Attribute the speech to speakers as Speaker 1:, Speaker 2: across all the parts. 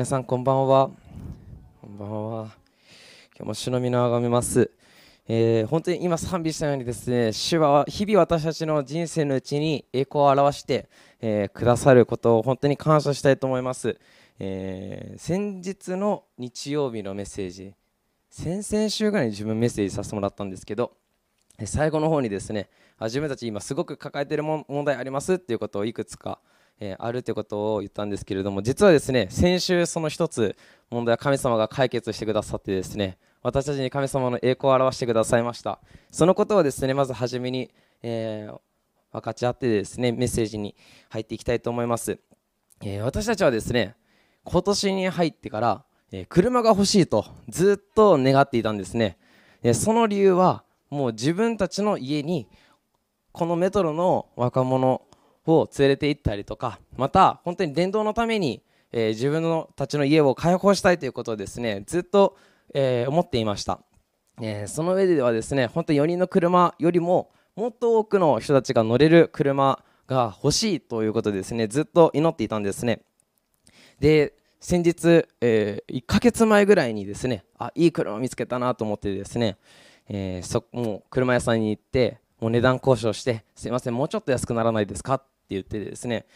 Speaker 1: 皆さんこんばんは。こんばんは。今日も主の皆をあがめます、えー本当に今賛美したようにですね主は日々私たちの人生のうちに栄光を表して、えーくださることを本当に感謝したいと思います、えー先日の日曜日のメッセージ。先々週ぐらいに自分メッセージさせてもらったんですけど最後の方にですね自分たち今すごく抱えている問題ありますっていうことをいくつか、えあるということを言ったんですけれども実はですね先週その一つ問題は神様が解決してくださってですね私たちに神様の栄光を表してくださいました。そのことをですねまず初めに、えー分かち合ってですねメッセージに入っていきたいと思います、えー私たちはですね今年に入ってから、えー車が欲しいとずっと願っていたんですね、えその理由はもう自分たちの家にこのメトロの若者を連れて行ったりとかまた本当に伝道のために、えー自分のたちの家を開放したいということをですねずっと、えー思っていました、えーその上ではですね本当に4人の車よりももっと多くの人たちが乗れる車が欲しいということですねずっと祈っていたんですね。で先日、え1ヶ月前ぐらいにですねあいい車を見つけたなと思ってですね、えーそもう車屋さんに行ってもう値段交渉してすいませんもうちょっと安くならないですか言ってですね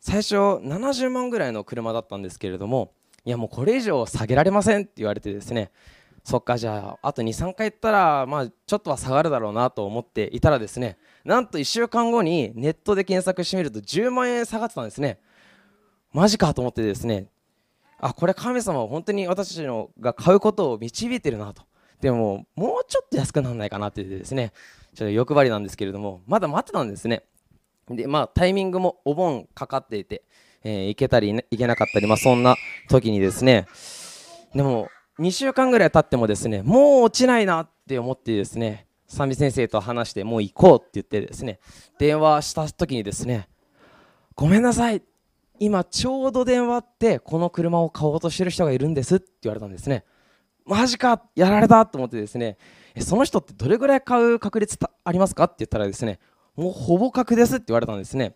Speaker 1: 最初70万ぐらいの車だったんですけれどもいやもうこれ以上下げられませんって言われてですねそっかじゃああと23回行ったらまあちょっとは下がるだろうなと思っていたらですねなんと1週間後にネットで検索してみると10万円下がってたんですね。マジかと思ってですねあこれ神様は本当に私たちのが買うことを導いてるなと。でももうちょっと安くならないかなって言ってですねちょっと欲張りなんですけれどもまだ待ってたんですね。でまあタイミングもお盆かかっていて、えー行けたり行けなかったりまあそんな時にですねでも2週間ぐらい経ってもですねもう落ちないなって思ってですね三美先生と話してもう行こうって言ってですね電話した時にですねごめんなさい今ちょうど電話ってこの車を買おうとしてる人がいるんですって言われたんですね。マジかやられたと思ってですねえその人ってどれぐらい買う確率ありますかって言ったらですねもうほぼ確ですって言われたんですね。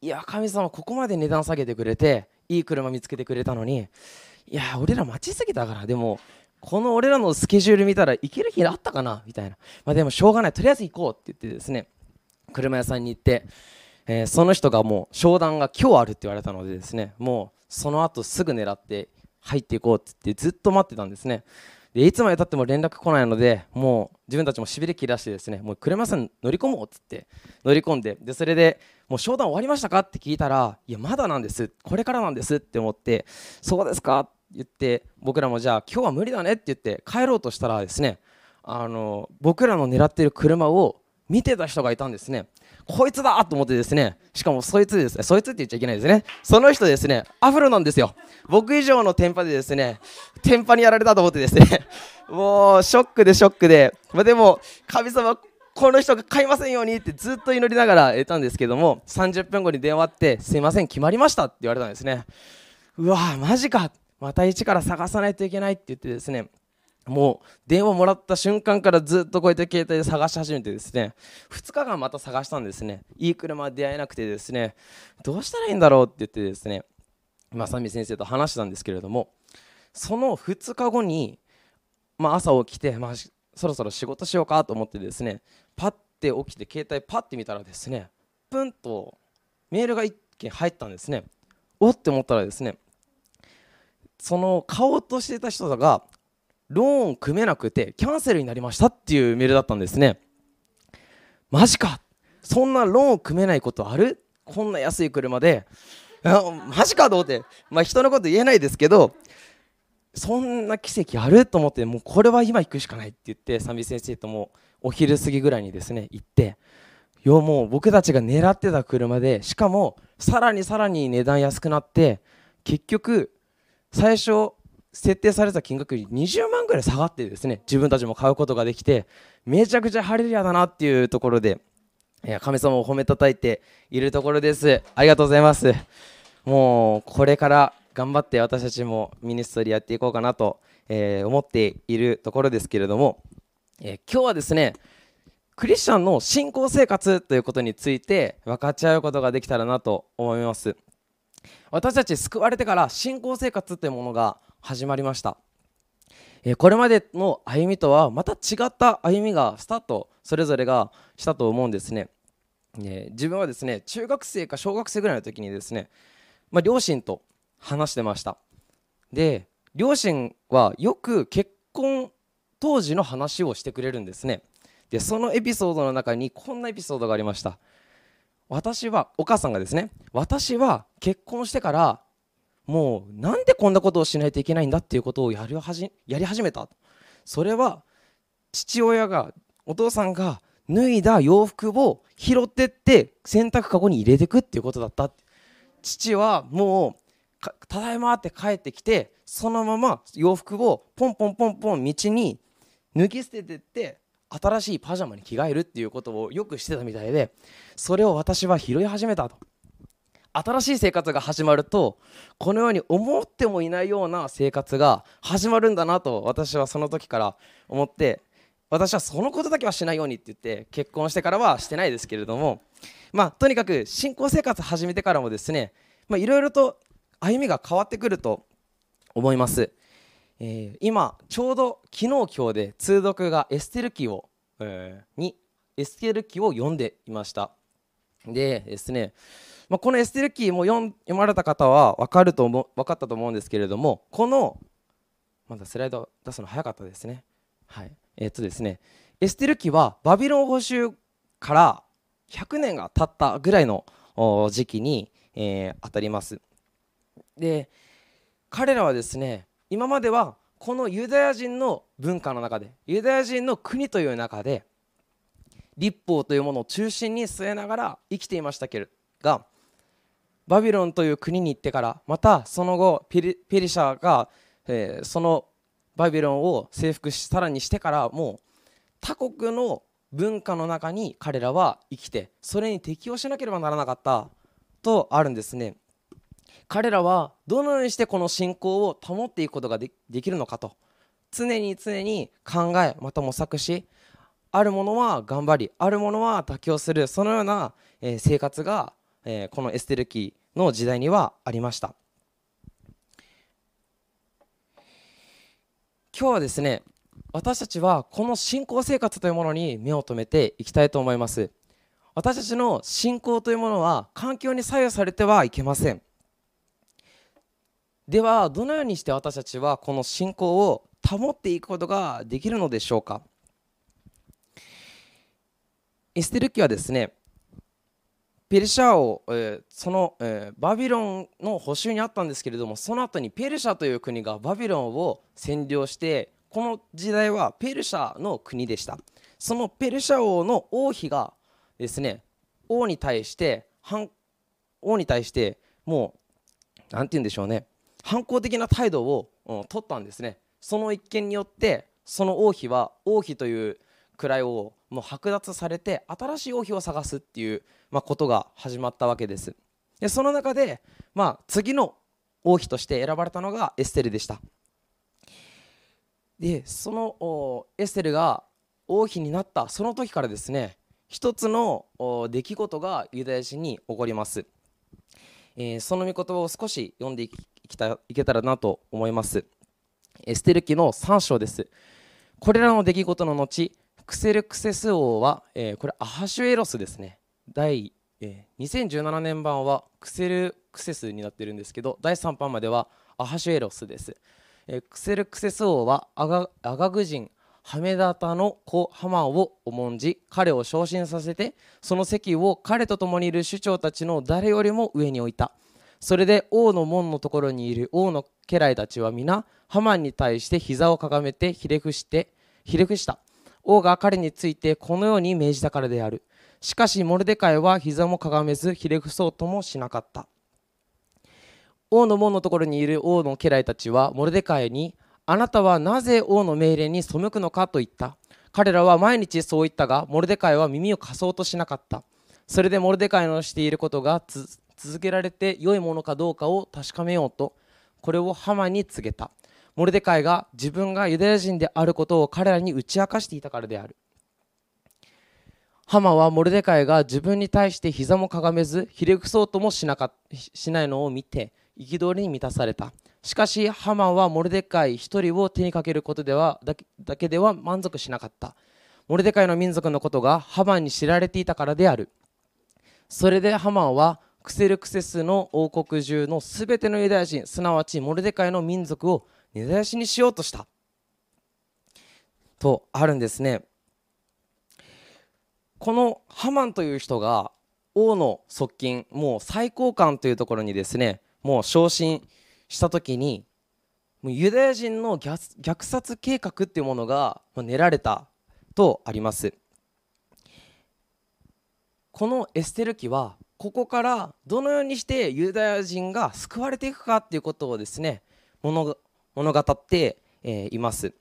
Speaker 1: いや神様ここまで値段下げてくれていい車見つけてくれたのにいや俺ら待ちすぎたからでもこの俺らのスケジュール見たら行ける日あったかなみたいな。まあでもしょうがない。とりあえず行こうって言ってですね車屋さんに行って、えその人がもう商談が今日あるって言われたのでですねもうその後すぐ狙って入っていこうって言ってずっと待ってたんですね。でいつまでたっても連絡来ないのでもう自分たちもしびれ切らしてですねもう車屋さん乗り込もうっつって乗り込んででそれでもう商談終わりましたかって聞いたらいやまだなんです。これからなんですって思ってそうですか？って言って僕らもじゃあ今日は無理だねって言って帰ろうとしたらですねあの僕らの狙っている車を見てた人がいたんですね。こいつだと思ってですねしかもそいつですねそいつって言っちゃいけないですね。その人ですねアフロなんですよ。僕以上のテンパでですねテンパにやられたと思ってですね。もうショックでショックで、まあ、でも神様この人が買いませんようにってずっと祈りながら得たんですけども30分後に電話あってすいません決まりましたって言われたんですね。うわマジか。また一から探さないといけないって言ってですねもう電話もらった瞬間からずっとこうやって携帯で探し始めてですね。2日間また探したんですね。いい車出会えなくてですね。どうしたらいいんだろうって言ってですね。まさみ先生と話したんですけれどもその2日後に、まあ、朝起きて、まあ、そろそろ仕事しようかと思ってですねパッて起きて携帯パッて見たらですねプンとメールが1件入ったんですね。おって思ったらですねその買おうとしてた人がローン組めなくてキャンセルになりましたっていうメールだったんですね。マジか。そんなローン組めないことある？こんな安い車で。マジかと思って。まあ人のこと言えないですけどそんな奇跡ある？と思ってもうこれは今行くしかないって言って三美先生ともお昼過ぎぐらいにですね行って。よもう僕たちが狙ってた車でしかもさらにさらに値段安くなって結局最初設定された金額より20万ぐらい下がってですね自分たちも買うことができてめちゃくちゃハレルヤだなっていうところで神様を褒めたたいているところです。ありがとうございます。もうこれから頑張って私たちもミニストリーやっていこうかなと、え思っているところですけれども、え今日はですねクリスチャンの信仰生活ということについて分かち合うことができたらなと思います。私たち救われてから信仰生活っていうものが始まりました。えこれまでの歩みとはまた違った歩みがスタートそれぞれがしたと思うんですね。自分はですね中学生か小学生ぐらいの時にですね、まあ、両親と話してました。で両親はよく結婚当時の話をしてくれるんですね。でそのエピソードの中にこんなエピソードがありました。私はお母さんがですね私は結婚してからもうなんでこんなことをしないといけないんだっていうことをやりはじやり始めた。それは父親がお父さんが脱いだ洋服を拾ってって洗濯かごに入れていくっていうことだった。父はもうただいまって帰ってきてそのまま洋服をポンポンポンポン道に脱ぎ捨ててって新しいパジャマに着替えるっていうことをよくしてたみたいでそれを私は拾い始めたと。新しい生活が始まるとこのように思ってもいないような生活が始まるんだなと私はその時から思って私はそのことだけはしないようにって言って結婚してからはしてないですけれどもまあとにかく新婚生活始めてからもですねいろいろと歩みが変わってくると思います。えー、今ちょうど昨日今日で通読がエステル記を、えー、にエステル記を読んでいました。でですね、まあ、このエステル記も読読まれた方は分かると思分かったと思うんですけれどもこのまだスライド出すの早かったですね。はい。え、っとですねエステル記はバビロン捕囚から100年が経ったぐらいの時期に、えー、当たります。で彼らはですね今まではこのユダヤ人の文化の中でユダヤ人の国という中で立法というものを中心に据えながら生きていましたけれがバビロンという国に行ってからまたその後ペリペリシャが、えー、そのバビロンを征服しさらにしてからもう他国の文化の中に彼らは生きてそれに適応しなければならなかったとあるんですね。彼らはどのようにしてこの信仰を保っていくことができるのかと常に常に考えまた模索しあるものは頑張りあるものは妥協するそのような、え生活が、えこのエステル記の時代にはありました。今日はですね私たちはこの信仰生活というものに目を留めていきたいと思います。私たちの信仰というものは環境に左右されてはいけません。ではどのようにして私たちはこの信仰を保っていくことができるのでしょうか。エステル記はですねペルシャ王、えー、その、えー、バビロンの補修にあったんですけれどもその後にペルシャという国がバビロンを占領してこの時代はペルシャの国でした。そのペルシャ王の王妃がですね王に対して王に対してもう何て言うんでしょうね。反抗的な態度を、うん、取ったんですね。その一件によってその王妃は王妃という位をもう剥奪されて新しい王妃を探すっていう、まあ、ことが始まったわけです。でその中で、まあ、次の王妃として選ばれたのがエステルでした。でそのエステルが王妃になったその時からですね一つの出来事がユダヤ人に起こります、えー、その御言葉を少し読んでいきたいけたらなと思います。エステル記の3章です。これらの出来事の後クセルクセス王は、えー、これアハシュエロスですね。第、えー、2017年版はクセルクセスになってるんですけど第3版まではアハシュエロスです、えー、クセルクセス王はアガアガグ人ハメダタの子ハマンを重んじ彼を昇進させてその席を彼と共にいる首長たちの誰よりも上に置いた。それで王の門のところにいる王の家来たちは皆ハマンに対して膝をかがめてひれ伏してひれ伏した。王が彼についてこのように命じたからである。しかしモルデカイは膝もかがめずひれ伏そうともしなかった。王の門のところにいる王の家来たちはモルデカイにあなたはなぜ王の命令に背くのかと言った。彼らは毎日そう言ったがモルデカイは耳を貸そうとしなかった。それでモルデカイのしていることが続けられて良いものかどうかを確かめようとこれをハマに告げた。モルデカイが自分がユダヤ人であることを彼らに打ち明かしていたからである。ハマはモルデカイが自分に対して膝もかがめずひれ伏そうともしなかしないのを見て憤りに満たされた。しかしハマはモルデカイ一人を手にかけることではだけだけでは満足しなかった。モルデカイの民族のことがハマンに知られていたからである。それでハマンはクセルクセスの王国中のすべてのユダヤ人すなわちモルデカイの民族を根絶やしにしようとした。とあるんですね。このハマンという人が王の側近もう最高官というところにですねもう昇進した時にもうユダヤ人の虐殺計画っていうものが練られたとあります。このエステル記はここからどのようにしてユダヤ人が救われていくかっていうことをですね物物語っています。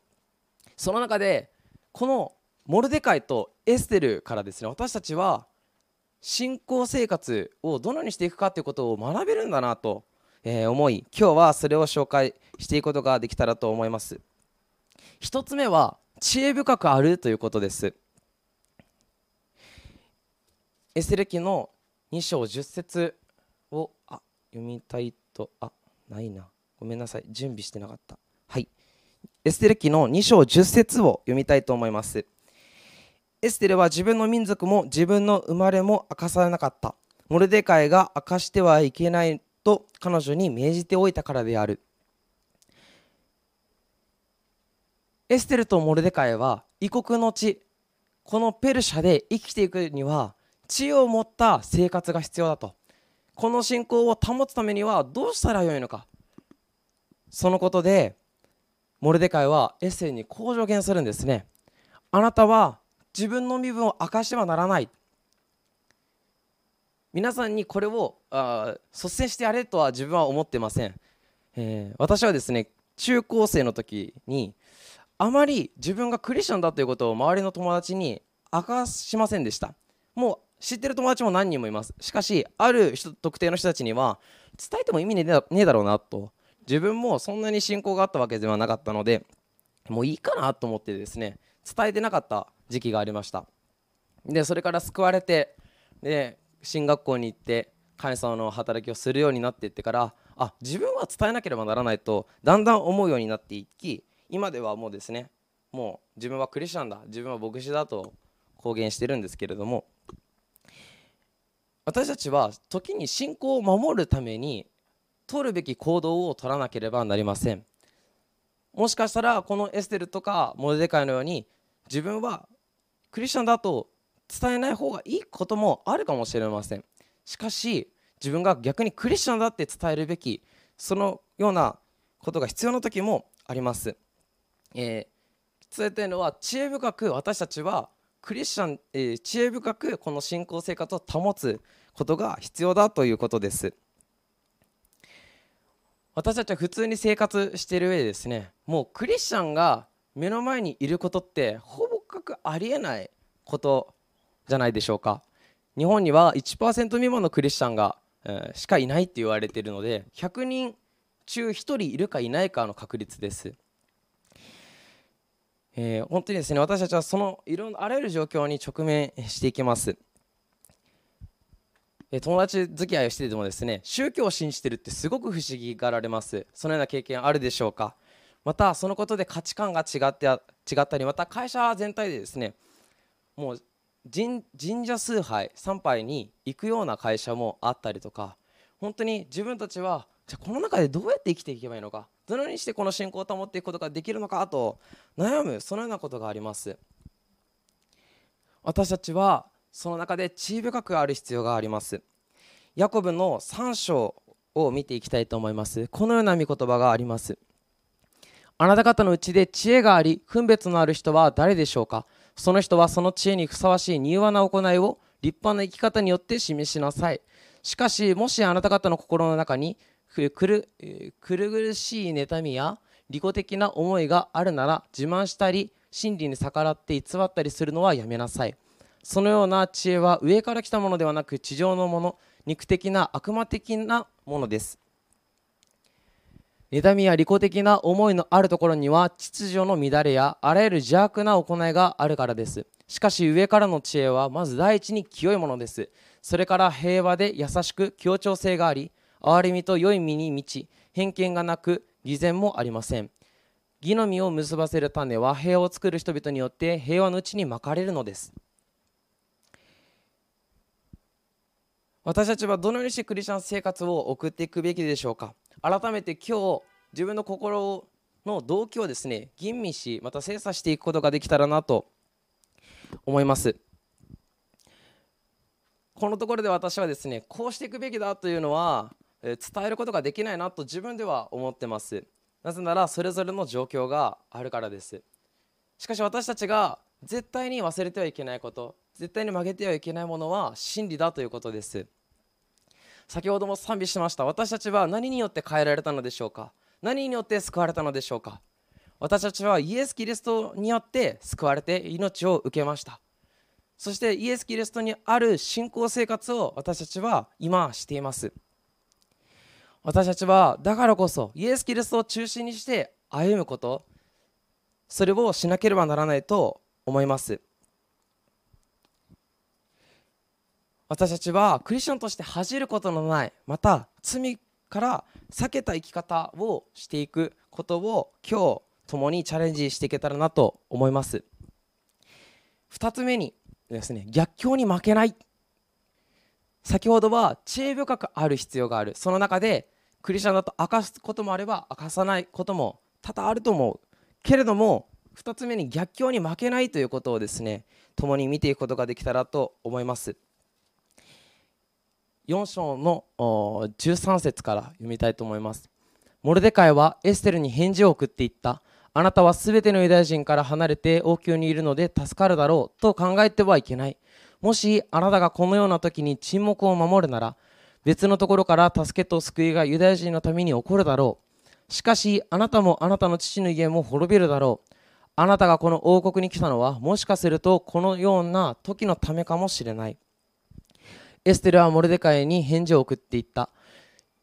Speaker 1: その中でこのモルデカイとエステルからですね私たちは信仰生活をどのようにしていくかということを学べるんだなと思い今日はそれを紹介していくことができたらと思います。一つ目は知恵深くあるということです。エステル記の2章10節をあ読みたいとあないな。ごめんなさい。準備してなかった。はい。エステル記の2章10節を読みたいと思います。エステルは自分の民族も自分の生まれも明かさなかった。モルデカイが明かしてはいけないと彼女に命じておいたからである。エステルとモルデカイは異国の地このペルシャで生きていくには知恵を持った生活が必要だと。この信仰を保つためにはどうしたらよいのか。そのことでモルデカイはエッセイにこう助言するんですね。あなたは自分の身分を明かしてはならない。皆さんにこれをあ率先してやれとは自分は思ってません、えー、私はですね中高生の時にあまり自分がクリスチャンだということを周りの友達に明かしませんでした。もう知ってる友達も何人もいます。しかしある人特定の人たちには伝えても意味ねえだろうなと自分もそんなに信仰があったわけではなかったのでもういいかなと思ってですね伝えてなかった時期がありました。でそれから救われてで進学校に行って神様の働きをするようになっていってからあ自分は伝えなければならないとだんだん思うようになっていき今ではもうですねもう自分はクリスチャンだ自分は牧師だと公言してるんですけれども私たちは時に信仰を守るために取るべき行動を取らなければなりません。もしかしたらこのエステルとかモルデカイのように自分はクリスチャンだと伝えない方がいいこともあるかもしれません。しかし自分が逆にクリスチャンだって伝えるべきそのようなことが必要な時もあります、えー、伝えたいのは知恵深く私たちはクリスチャン、えー、知恵深くこの信仰生活を保つことが必要だということです。私たちは普通に生活している上でですねもうクリスチャンが目の前にいることってほぼかくありえないことじゃないでしょうか。日本には1%未満のクリスチャンが、えー、しかいないって言われているので100人中1人いるかいないかの確率です、えー、本当にですね私たちはそのいろんなあらゆる状況に直面していきます。友達付き合いをしていてもですね宗教を信じてるってすごく不思議がられます。そのような経験あるでしょうか？またそのことで価値観が違って違ったりまた会社全体でですねもう神社崇拝参拝に行くような会社もあったりとか本当に自分たちはじゃこの中でどうやって生きていけばいいのかどのようにしてこの信仰を保っていくことができるのかと悩むそのようなことがあります。私たちはその中で知恵深くある必要があります。ヤコブの3章を見ていきたいと思います。このような御言葉があります。あなた方のうちで知恵があり分別のある人は誰でしょうか？その人はその知恵にふさわしい柔和な行いを立派な生き方によって示しなさい。しかしもしあなた方の心の中にくる苦しい妬みや利己的な思いがあるなら自慢したり真理に逆らって偽ったりするのはやめなさい。そのような知恵は上から来たものではなく地上のもの肉的な悪魔的なものです。妬みや利己的な思いのあるところには秩序の乱れやあらゆる邪悪な行いがあるからです。しかし上からの知恵はまず第一に清いものです。それから平和で優しく協調性があり憐れみと良い身に満ち偏見がなく偽善もありません。義の実を結ばせる種は平和を作る人々によって平和のうちにまかれるのです。私たちはどのようにしてクリスチャン生活を送っていくべきでしょうか？改めて今日自分の心の動機をですね吟味しまた精査していくことができたらなと思います。このところで私はですねこうしていくべきだというのは伝えることができないなと自分では思ってます。なぜならそれぞれの状況があるからです。しかし私たちが絶対に忘れてはいけないこと絶対に曲げてはいけないものは真理だということです。先ほども賛美しました。私たちは何によって変えられたのでしょうか？何によって救われたのでしょうか？私たちはイエス・キリストによって救われて命を受けました。そしてイエス・キリストにある信仰生活を私たちは今しています。私たちはだからこそイエス・キリストを中心にして歩むことそれをしなければならないと思います。私たちはクリスチャンとして恥じることのないまた罪から避けた生き方をしていくことを今日共にチャレンジしていけたらなと思います。2つ目にですね逆境に負けない。先ほどは知恵深くある必要がある。その中でクリスチャンだと明かすこともあれば明かさないことも多々あると思う。けれども2つ目に逆境に負けないということをですね共に見ていくことができたらと思います。4章の13節から読みたいと思います。モルデカイはエステルに返事を送っていった。あなたはすべてのユダヤ人から離れて王宮にいるので助かるだろうと考えてはいけない。もしあなたがこのような時に沈黙を守るなら別のところから助けと救いがユダヤ人のために起こるだろう。しかしあなたもあなたの父の家も滅びるだろう。あなたがこの王国に来たのはもしかするとこのような時のためかもしれない。エステルはモルデカイに返事を送っていった。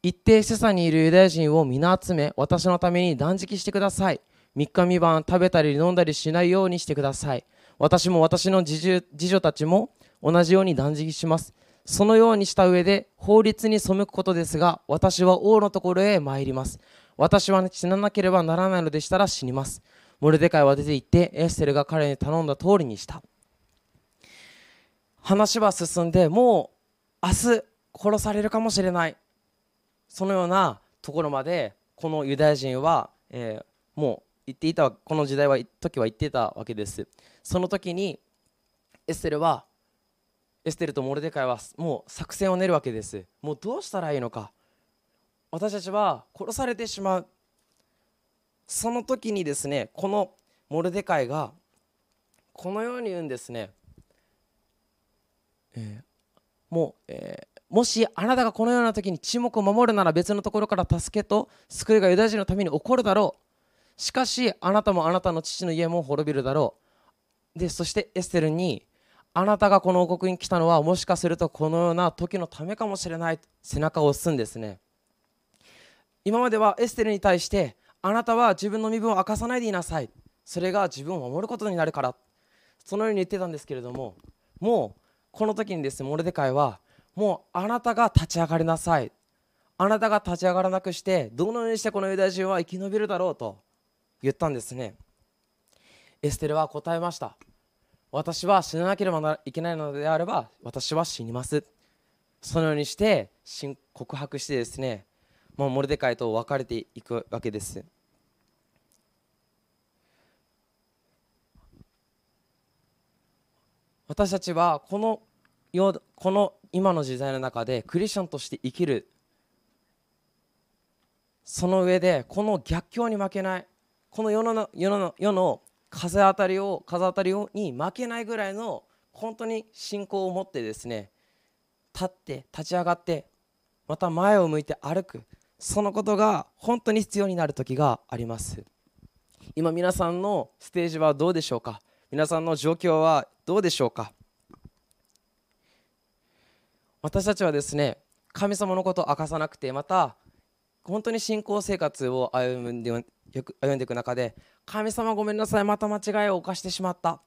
Speaker 1: 一定セサにいるユダヤ人を皆集め私のために断食してください。3日三晩食べたり飲んだりしないようにしてください。私も私の次女たちも同じように断食します。そのようにした上で法律に背くことですが私は王のところへ参ります。私は死ななければならないのでしたら死にます。モルデカイは出て行ってエステルが彼に頼んだ通りにした。話は進んでもう明日殺されるかもしれない。そのようなところまでこのユダヤ人は、えー、もう言っていたこの時代は時は言っていたわけです。その時にエステルはエステルとモルデカイはもう作戦を練るわけです。もうどうしたらいいのか。私たちは殺されてしまう。その時にですねこのモルデカイがこのように言うんですね、えー、もう、えー、もしあなたがこのような時に沈黙を守るなら別のところから助けと救いがユダヤ人のために起こるだろう。しかしあなたもあなたの父の家も滅びるだろう。でそしてエステルにあなたがこの王国に来たのはもしかするとこのような時のためかもしれない背中を押すんですね。今まではエステルに対してあなたは自分の身分を明かさないでいなさい。それが自分を守ることになるから。そのように言ってたんですけれどももうこの時にですねモルデカイはもうあなたが立ち上がりなさい。あなたが立ち上がらなくしてどのようにしてこのユダヤ人は生き延びるだろうと言ったんですね。エステルは答えました。私は死ななければいけないのであれば私は死にます。そのようにして告白してですねもうモルデカイと別れていくわけです。私たちはこのよこの今の時代の中でクリスチャンとして生きる。その上でこの逆境に負けない。この世の世の世の風当たりを風当たりに負けないぐらいの本当に信仰を持ってですね立って立ち上がってまた前を向いて歩く。そのことが本当に必要になる時があります。今皆さんのステージはどうでしょうか？皆さんの状況はどうでしょうか？私たちはですね神様のことを明かさなくてまた本当に信仰生活を歩んで歩んでいく中で神様ごめんなさいまた間違いを犯してしまった。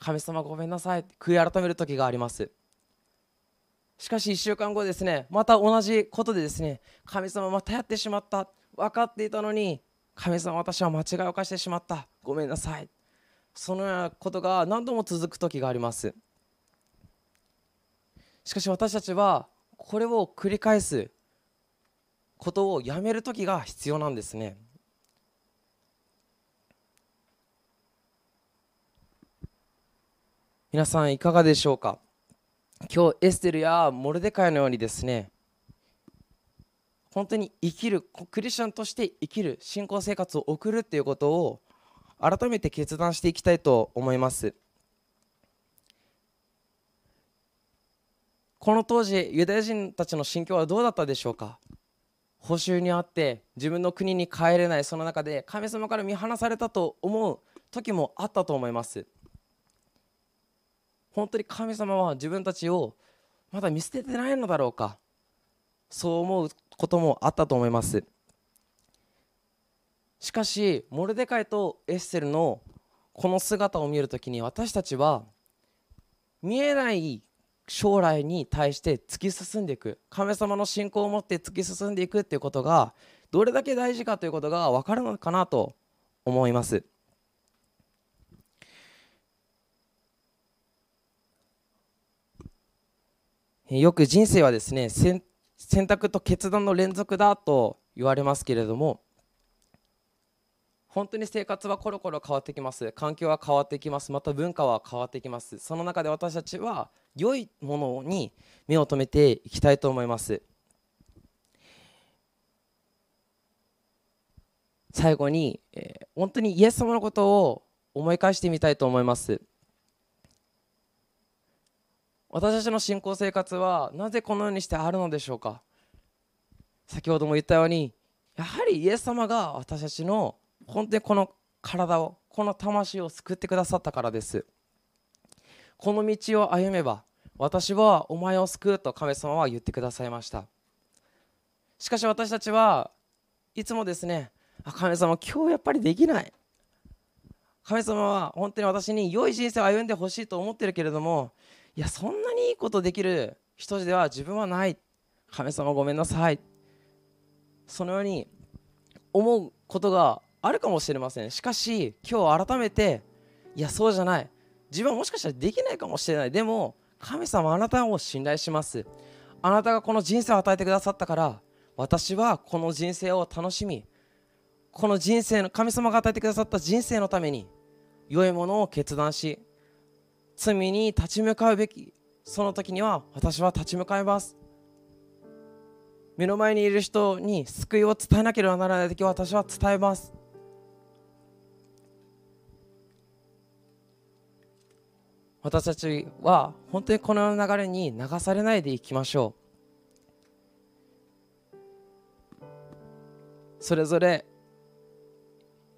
Speaker 1: 神様ごめんなさい悔い改める時があります。しかし1週間後ですねまた同じことでですね神様またやってしまった。分かっていたのに神様私は間違いを犯してしまった。ごめんなさい。そのようなことが何度も続く時があります。しかし私たちはこれを繰り返すことをやめる時が必要なんですね。皆さんいかがでしょうか？今日エステルやモルデカイのようにですね本当に生きるクリスチャンとして生きる信仰生活を送るっていうことを改めて決断していきたいと思います。この当時ユダヤ人たちの心境はどうだったでしょうか？報酬にあって自分の国に帰れないその中で神様から見放されたと思う時もあったと思います。本当に神様は自分たちをまだ見捨ててないのだろうかそう思うこともあったと思います。しかしモルデカイとエッセルのこの姿を見るときに私たちは見えない将来に対して突き進んでいく。神様の信仰を持って突き進んでいくっていうことがどれだけ大事かということが分かるのかなと思います。よく人生はですね選択と決断の連続だと言われますけれども本当に生活はコロコロ変わってきます。環境は変わってきます。また文化は変わってきます。その中で私たちは良いものに目を留めていきたいと思います。最後に、えー、本当にイエス様のことを思い返してみたいと思います。私たちの信仰生活はなぜこのようにしてあるのでしょうか。先ほども言ったようにやはりイエス様が私たちの本当にこの体をこの魂を救ってくださったからです。この道を歩めば私はお前を救うと神様は言ってくださいました。しかし私たちはいつもですねあ神様今日やっぱりできない。神様は本当に私に良い人生を歩んでほしいと思ってるけれどもいやそんなにいいことできる人では自分はない。神様ごめんなさい。そのように思うことがあるかもしれません。しかし今日改めていやそうじゃない。自分はもしかしたらできないかもしれない。でも神様あなたを信頼します。あなたがこの人生を与えてくださったから私はこの人生を楽しみこの人生の神様が与えてくださった人生のために良いものを決断し罪に立ち向かうべきその時には私は立ち向かいます。目の前にいる人に救いを伝えなければならない時は私は伝えます。私たちは本当にこの流れに流されないでいきましょう。それぞれ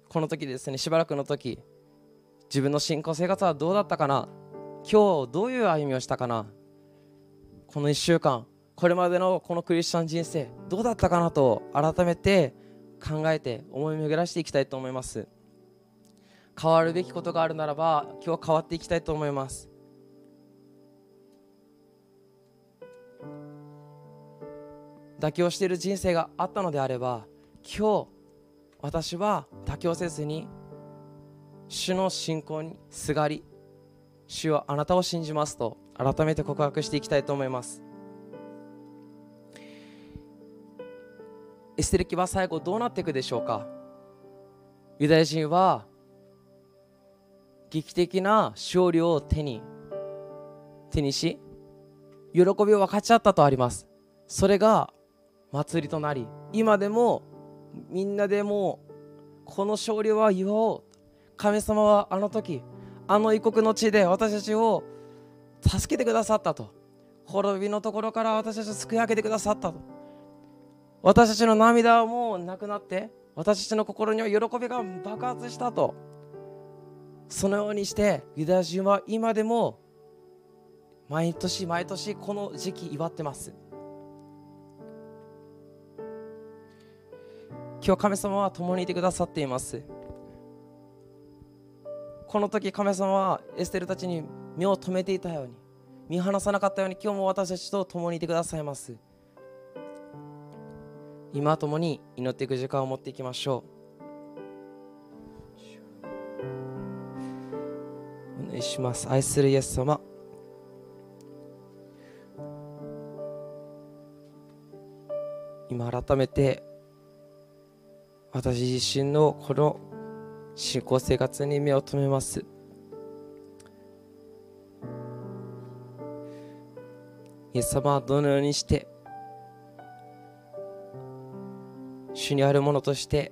Speaker 1: この時ですねしばらくの時自分の信仰生活はどうだったかな？今日どういう歩みをしたかな？この1週間これまでのこのクリスチャン人生どうだったかなと改めて考えて思い巡らしていきたいと思います。変わるべきことがあるならば今日は変わっていきたいと思います。妥協している人生があったのであれば今日私は妥協せずに主の信仰にすがり主はあなたを信じますと改めて告白していきたいと思います。エステル記は最後どうなっていくでしょうか。ユダヤ人は劇的な勝利を手に手にし喜びを分かち合ったとあります。それが祭りとなり今でもみんなでもこの勝利は祝おう。神様はあの時あの異国の地で私たちを助けてくださったと。滅びのところから私たちを救い上げてくださったと。私たちの涙はもうなくなって私たちの心には喜びが爆発したと。そのようにしてユダヤ人は今でも毎年毎年この時期祝ってます。今日神様は共にいてくださっています。この時神様はエステルたちに目を留めていたように見放さなかったように今日も私たちと共にいてくださいます。今共に祈っていく時間を持っていきましょう。願いします。愛するイエス様。今改めて私自身のこの信仰生活に目を留めます。イエス様はどのようにして主にあるものとして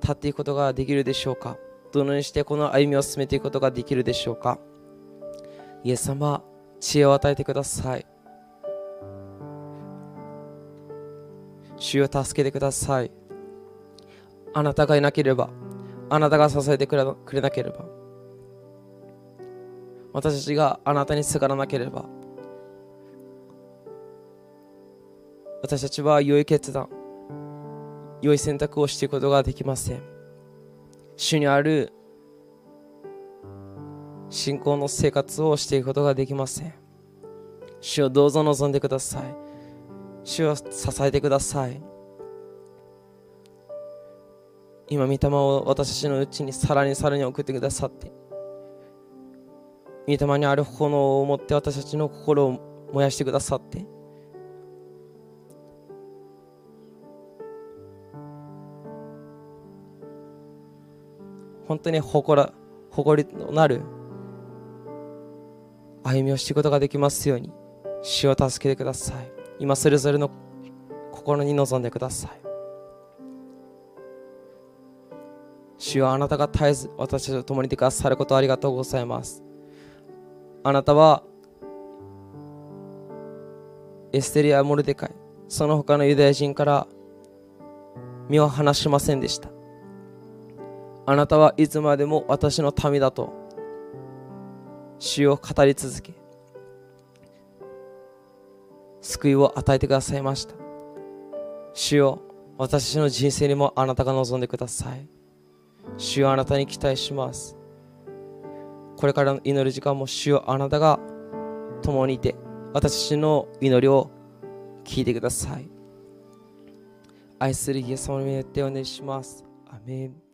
Speaker 1: 立っていくことができるでしょうか。どのようにしてこの歩みを進めていくことができるでしょうか？イエス様知恵を与えてください。主を助けてください。あなたがいなければあなたが支えてくれなければ。私たちがあなたにすがらなければ。私たちは良い決断良い選択をしていくことができません。主にある信仰の生活をしていくことができません。主をどうぞ望んでください。主を支えてください。今御霊を私たちのうちにさらにさらに送ってくださって御霊にある炎を持って私たちの心を燃やしてくださって本当に誇ら誇りのなる歩みをしていくことができますように主を助けてください。今それぞれの心に臨んでください。主はあなたが絶えず私たちと共にいてくださることありがとうございます。あなたはエステリア・モルデカイその他のユダヤ人から身を離しませんでした。あなたはいつまでも私の民だと主を語り続け救いを与えてくださいました。主よ私の人生にもあなたが望んでください。主よあなたに期待します。これからの祈る時間も主よあなたが共にいて私の祈りを聞いてください。愛するイエス様によってお願いします。アメン。